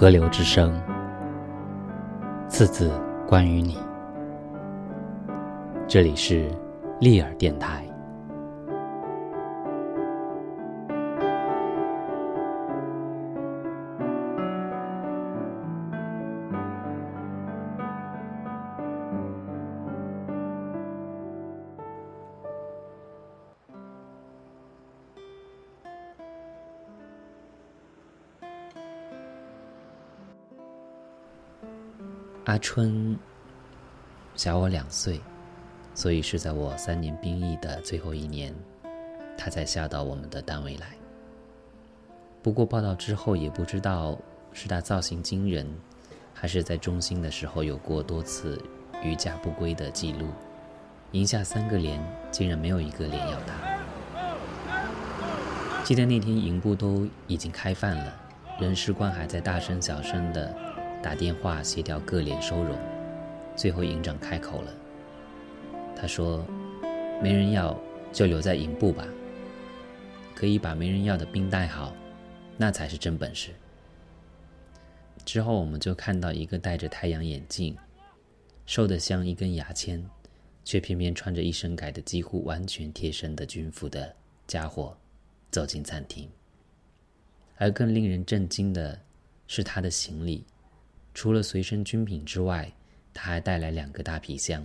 河流之声，次次关于你。这里是利尔电台。阿春小我两岁，所以是在我三年兵役的最后一年，他才下到我们的单位来。不过报道之后也不知道是他造型惊人，还是在中心的时候有过多次余假不归的记录，赢下三个连竟然没有一个连要他。记得那天营部都已经开饭了，人事官还在大声小声的。打电话协调各连收容，最后营长开口了。他说：“没人要就留在营部吧，可以把没人要的兵带好，那才是真本事。”之后我们就看到一个戴着太阳眼镜、瘦得像一根牙签，却偏偏穿着一身改的几乎完全贴身的军服的家伙走进餐厅。而更令人震惊的是他的行李。除了随身军品之外，他还带来两个大皮箱、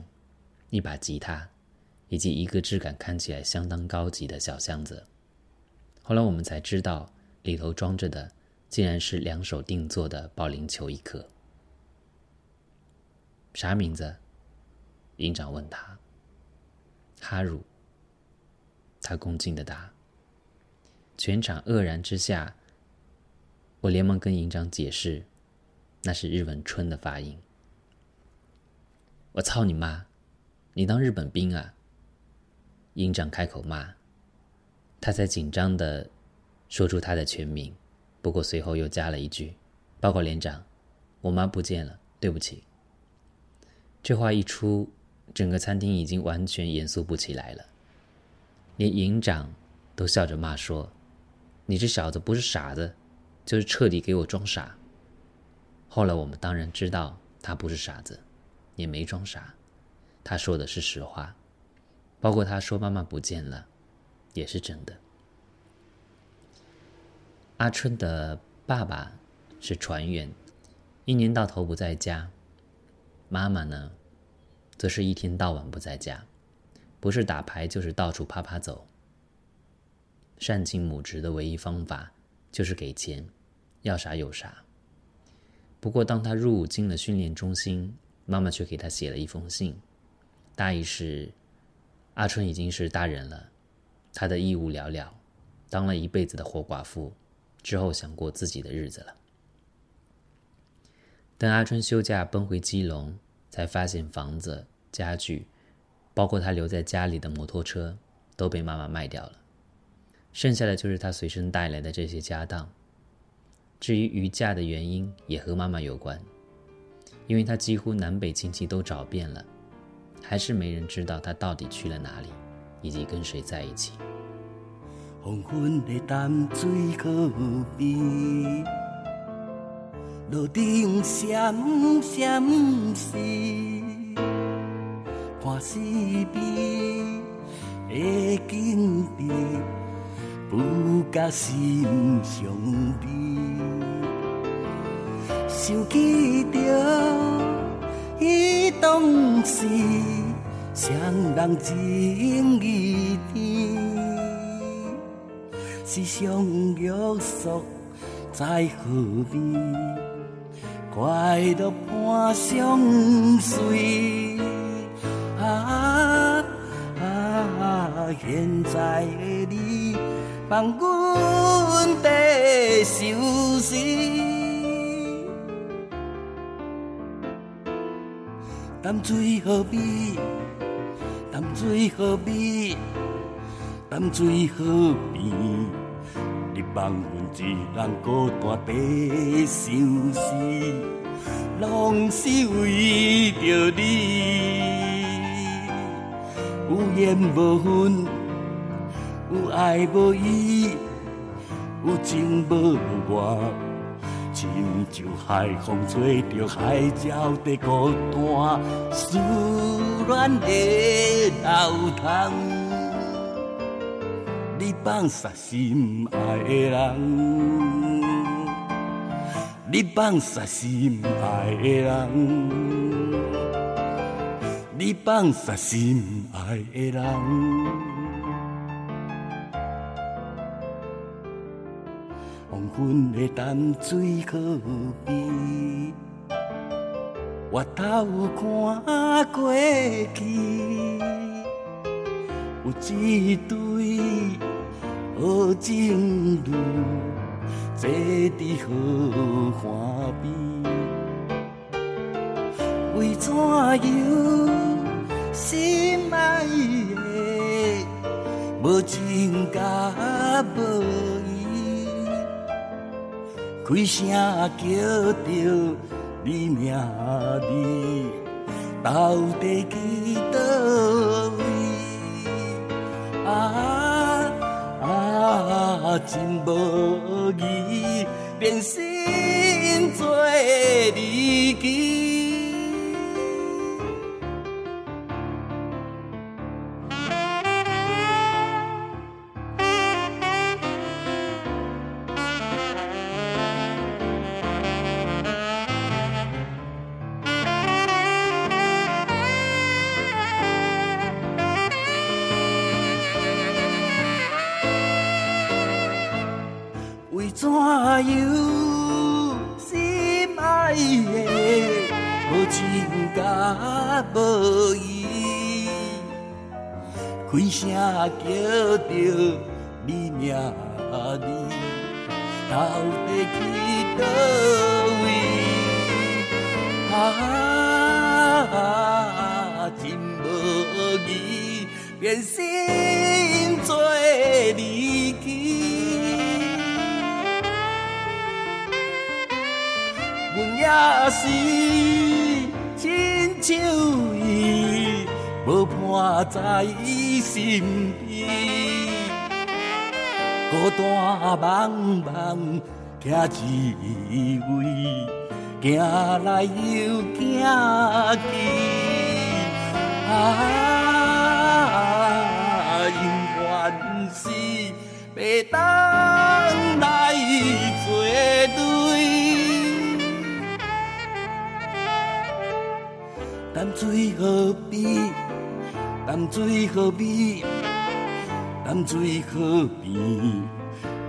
一把吉他，以及一个质感看起来相当高级的小箱子。后来我们才知道，里头装着的竟然是两手定做的保龄球一颗。啥名字？营长问他。哈鲁。他恭敬的答。全场愕然之下，我连忙跟营长解释。那是日文“春”的发音。我操你妈！你当日本兵啊？营长开口骂，他才紧张的说出他的全名，不过随后又加了一句：“报告连长，我妈不见了，对不起。”这话一出，整个餐厅已经完全严肃不起来了，连营长都笑着骂说：“你这小子不是傻子，就是彻底给我装傻。”后来我们当然知道他不是傻子，也没装傻，他说的是实话，包括他说妈妈不见了，也是真的。阿春的爸爸是船员，一年到头不在家，妈妈呢，则是一天到晚不在家，不是打牌就是到处啪啪走。善尽母职的唯一方法就是给钱，要啥有啥。不过，当他入伍进了训练中心，妈妈却给他写了一封信，大意是：阿春已经是大人了，他的义务了了，当了一辈子的活寡妇，之后想过自己的日子了。等阿春休假奔回基隆，才发现房子、家具，包括他留在家里的摩托车，都被妈妈卖掉了，剩下的就是他随身带来的这些家当。至于余嫁的原因，也和妈妈有关，因为她几乎南北亲戚都找遍了，还是没人知道她到底去了哪里，以及跟谁在一起。黄昏的淡水河边，路灯闪闪烁，看四边的景致，不加心上悲。想起着迄当时，双人情义甜，是相约束在河边，快乐伴相随。啊啊！现在的你，放阮在相思。淡水河边，淡水河边，淡水河边，你望阮一人孤单白相思，拢是为着你。有缘无分，有爱无依，有情无我，亲像海风吹着海鸟在孤单，思恋的流淌。你放下心爱的人，你放下心爱的人，你放下心爱的人。黄昏的淡水河边，我头看过去，有一对好情侣坐伫荷花边，为怎样心爱的无情甲无？开声叫着你名字，到底去倒位？啊啊，真无义，变心做离奇。无依，开声叫着你名字，到底去倒位？啊，真无义，变心做离也是。亲像伊无伴在伊身边，孤单茫茫听一位，行来又行去，啊，永远是要等来做对。淡水河边，淡水河边，淡水河边，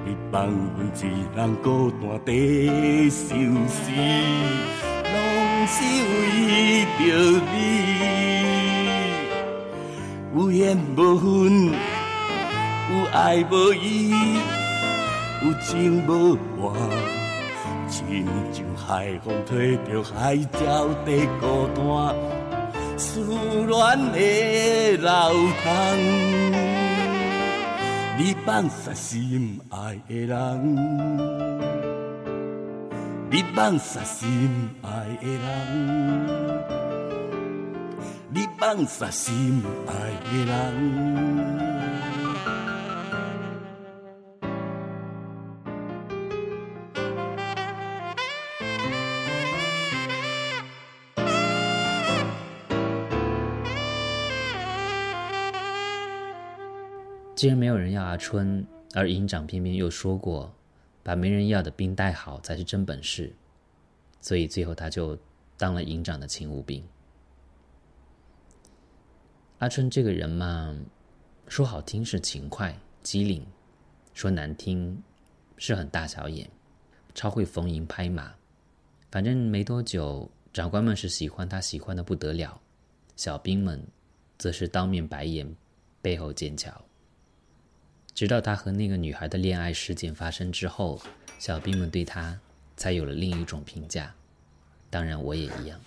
你放阮一人孤单在相思，拢是为着你。有缘无分，有爱无依，有情无话，亲像海风吹着海鸟在孤单。思恋的流淌，你放下心爱的人，你放下心爱的人，你放下心爱的人。既然没有人要阿春，而营长偏偏又说过，把没人要的兵带好才是真本事，所以最后他就当了营长的勤务兵。阿春这个人嘛，说好听是勤快机灵，说难听是很大小眼，超会逢迎拍马。反正没多久，长官们是喜欢他，喜欢的不得了；小兵们则是当面白眼，背后剑桥。直到他和那个女孩的恋爱事件发生之后，小兵们对他才有了另一种评价。当然，我也一样。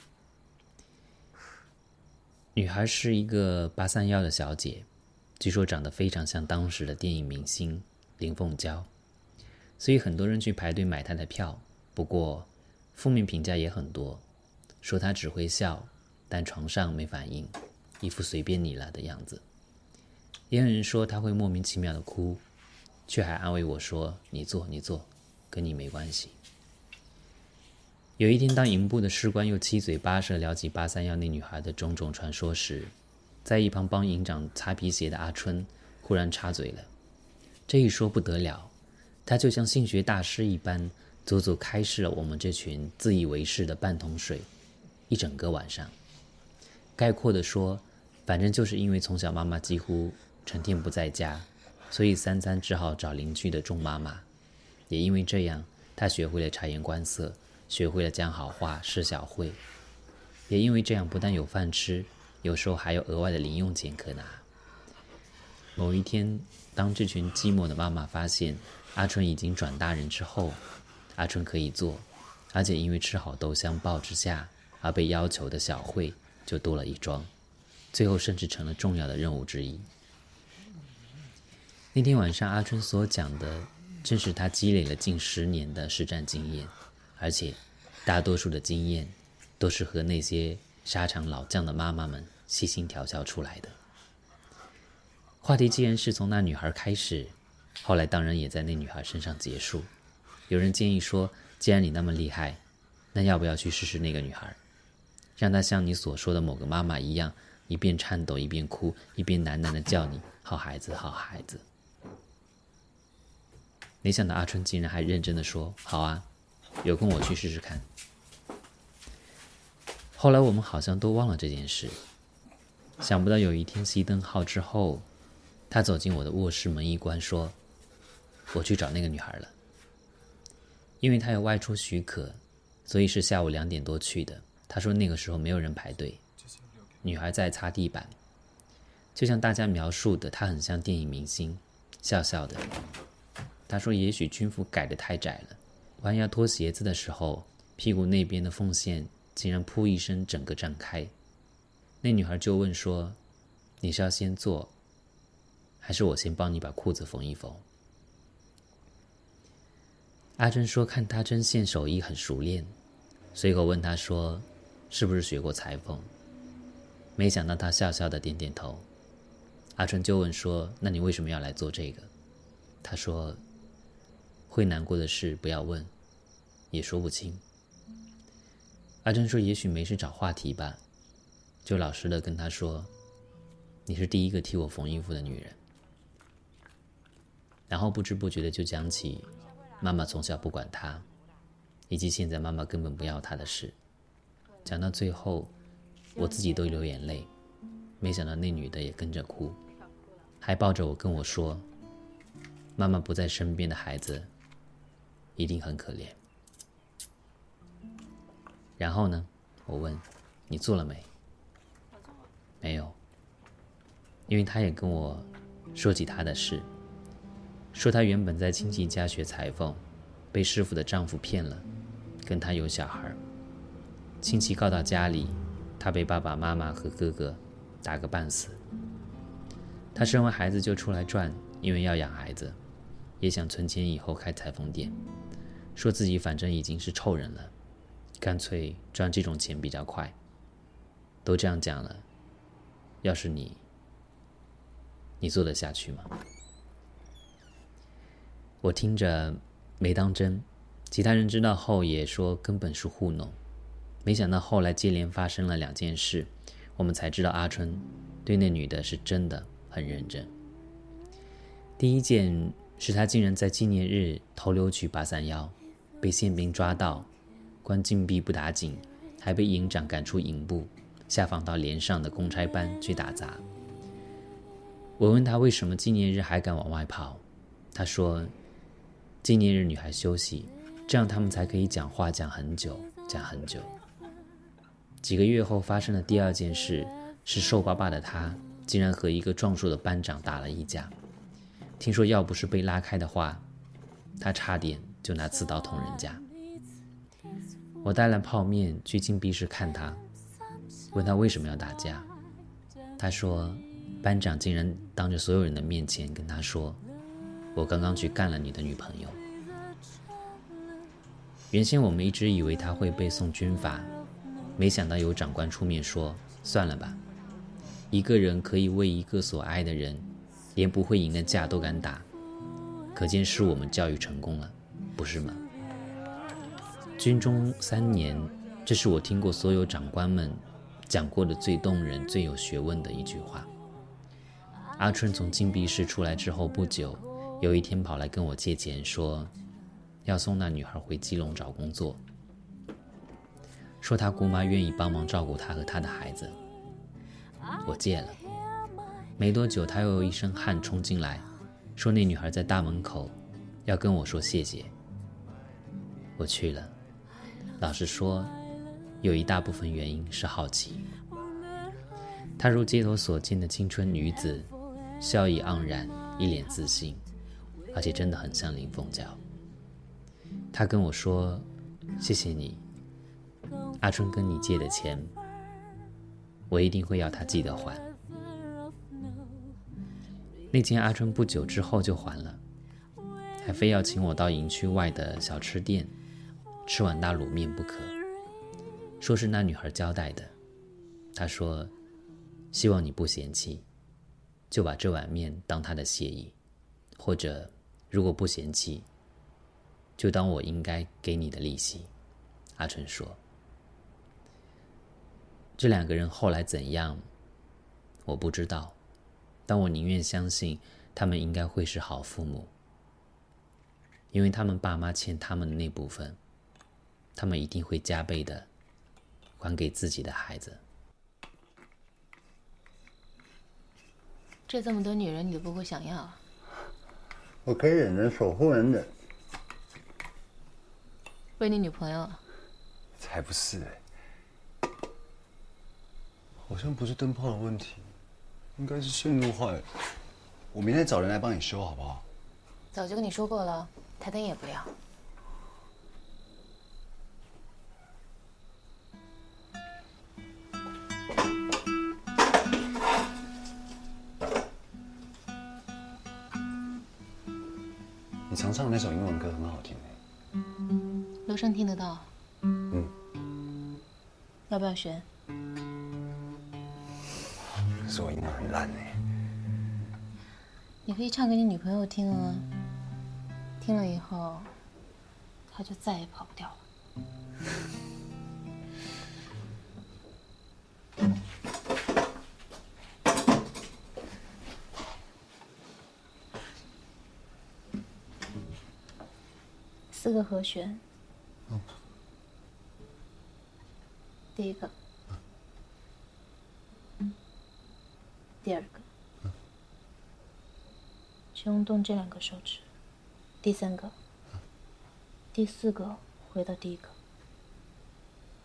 女孩是一个八三幺的小姐，据说长得非常像当时的电影明星林凤娇，所以很多人去排队买她的票。不过，负面评价也很多，说她只会笑，但床上没反应，一副随便你了的样子。也有人说他会莫名其妙的哭，却还安慰我说：“你坐，你坐，跟你没关系。”有一天，当营部的士官又七嘴八舌聊起八三幺那女孩的种种传说时，在一旁帮营长擦皮鞋的阿春忽然插嘴了。这一说不得了，他就像性学大师一般，足足开示了我们这群自以为是的半桶水一整个晚上。概括的说，反正就是因为从小妈妈几乎成天不在家，所以三餐只好找邻居的钟妈妈。也因为这样，他学会了察言观色，学会了讲好话、施小惠。也因为这样，不但有饭吃，有时候还有额外的零用钱可拿。某一天，当这群寂寞的妈妈发现阿春已经转大人之后，阿春可以做，而且因为吃好豆香报之下而被要求的小惠就多了一桩，最后甚至成了重要的任务之一。那天晚上，阿春所讲的正是他积累了近十年的实战经验，而且大多数的经验都是和那些沙场老将的妈妈们悉心调教出来的。话题既然是从那女孩开始，后来当然也在那女孩身上结束。有人建议说，既然你那么厉害，那要不要去试试那个女孩，让她像你所说的某个妈妈一样，一边颤抖一边哭，一边喃喃的叫你“好孩子，好孩子”。没想到阿春竟然还认真的说：“好啊，有空我去试试看。”后来我们好像都忘了这件事，想不到有一天熄灯号之后。他走进我的卧室，门一关，说：“我去找那个女孩了。因为他有外出许可，所以是下午两点多去的。他说那个时候没有人排队，女孩在擦地板，就像大家描述的，她很像电影明星，笑笑的。他说也许军服改的太窄了，弯腰脱鞋子的时候，屁股那边的缝线竟然噗一声整个张开。那女孩就问说：你是要先做？”还是我先帮你把裤子缝一缝。阿珍说：“看他针线手艺很熟练。”随口问他说：“是不是学过裁缝？”没想到他笑笑的点点头。阿春就问说：“那你为什么要来做这个？”他说：“会难过的事不要问，也说不清。”阿珍说：“也许没事找话题吧。”就老实的跟他说：“你是第一个替我缝衣服的女人。”然后不知不觉的就讲起妈妈从小不管他，以及现在妈妈根本不要他的事。讲到最后，我自己都流眼泪。没想到那女的也跟着哭，还抱着我跟我说：“妈妈不在身边的孩子一定很可怜。”然后呢？我问：“你做了没？”没有，因为他也跟我说起他的事。说他原本在亲戚家学裁缝，被师傅的丈夫骗了，跟他有小孩。亲戚告到家里，他被爸爸妈妈和哥哥打个半死。他生完孩子就出来赚，因为要养孩子，也想存钱以后开裁缝店。说自己反正已经是臭人了，干脆赚这种钱比较快。都这样讲了，要是你，你做得下去吗？我听着没当真，其他人知道后也说根本是糊弄。没想到后来接连发生了两件事，我们才知道阿春对那女的是真的很认真。第一件是他竟然在纪念日偷溜去八三幺，被宪兵抓到，关禁闭不打紧，还被营长赶出营部，下放到连上的公差班去打杂。我问他为什么纪念日还敢往外跑，他说。纪念日女孩休息，这样他们才可以讲话讲很久，讲很久。几个月后发生的第二件事是瘦巴巴的他竟然和一个壮硕的班长打了一架。听说要不是被拉开的话，他差点就拿刺刀捅人家。我带了泡面去禁闭室看他，问他为什么要打架。他说，班长竟然当着所有人的面前跟他说。我刚刚去干了你的女朋友。原先我们一直以为他会被送军法，没想到有长官出面说：“算了吧，一个人可以为一个所爱的人，连不会赢的架都敢打，可见是我们教育成功了，不是吗？”军中三年，这是我听过所有长官们讲过的最动人、最有学问的一句话。阿春从禁闭室出来之后不久，有一天跑来跟我借钱，说要送那女孩回基隆找工作，说他姑妈愿意帮忙照顾他和他的孩子。我借了，没多久他又一身汗冲进来，说那女孩在大门口，要跟我说谢谢。我去了。老实说，有一大部分原因是好奇。她如街头所见的青春女子，笑意盎然，一脸自信，而且真的很像林凤娇。她跟我说：“谢谢你，阿春跟你借的钱，我一定会要他记得还。”那天阿春不久之后就还了，还非要请我到营区外的小吃店。吃碗大卤面不可，说是那女孩交代的。她说：“希望你不嫌弃，就把这碗面当她的谢意，或者如果不嫌弃，就当我应该给你的利息。”阿春说：“这两个人后来怎样，我不知道，但我宁愿相信他们应该会是好父母，因为他们爸妈欠他们的那部分。”他们一定会加倍的还给自己的孩子。这这么多女人，你都不会想要？我可以忍着守护人忍。为你女朋友？才不是哎！好像不是灯泡的问题，应该是线路坏了。我明天找人来帮你修，好不好？早就跟你说过了，台灯也不亮。那首英文歌很好听楼上听得到。嗯。要不要学？可是我英文很烂呢。你可以唱给你女朋友听啊。听了以后，她就再也跑不掉了。四个和弦，第一个，第二个，请用动这两个手指，第三个，第四个，回到第一个，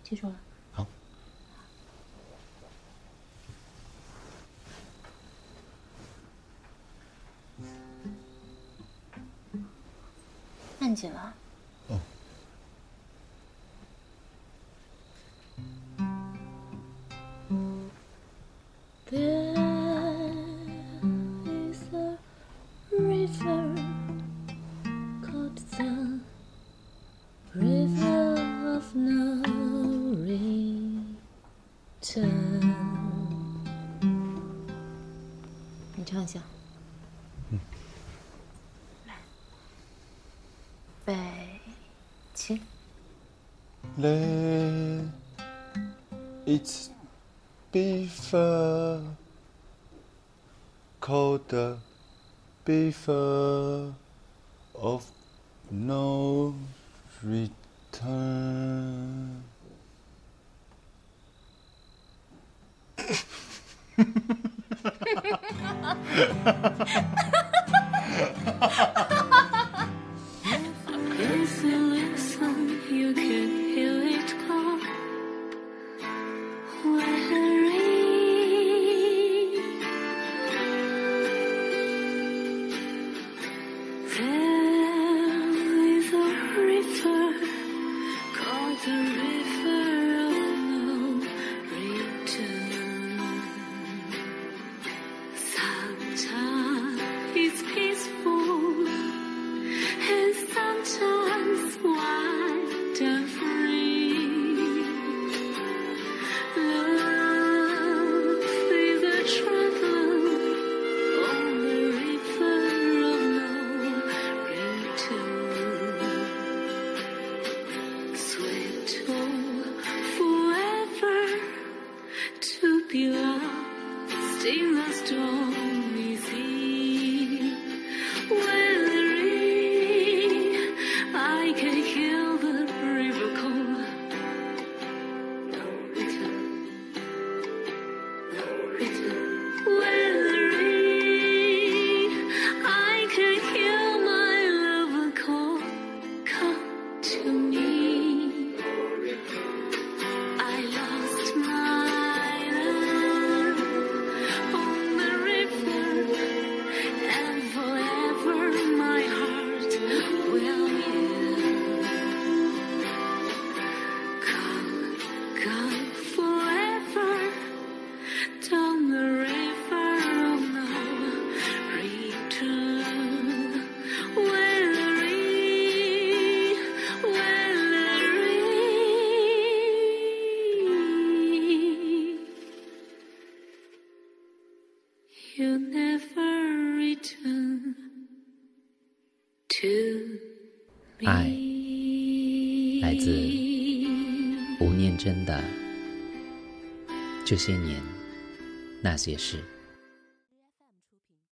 记住了。好。按紧了。北京. Let it be far colder before of no return. strong. 这些年那些事》。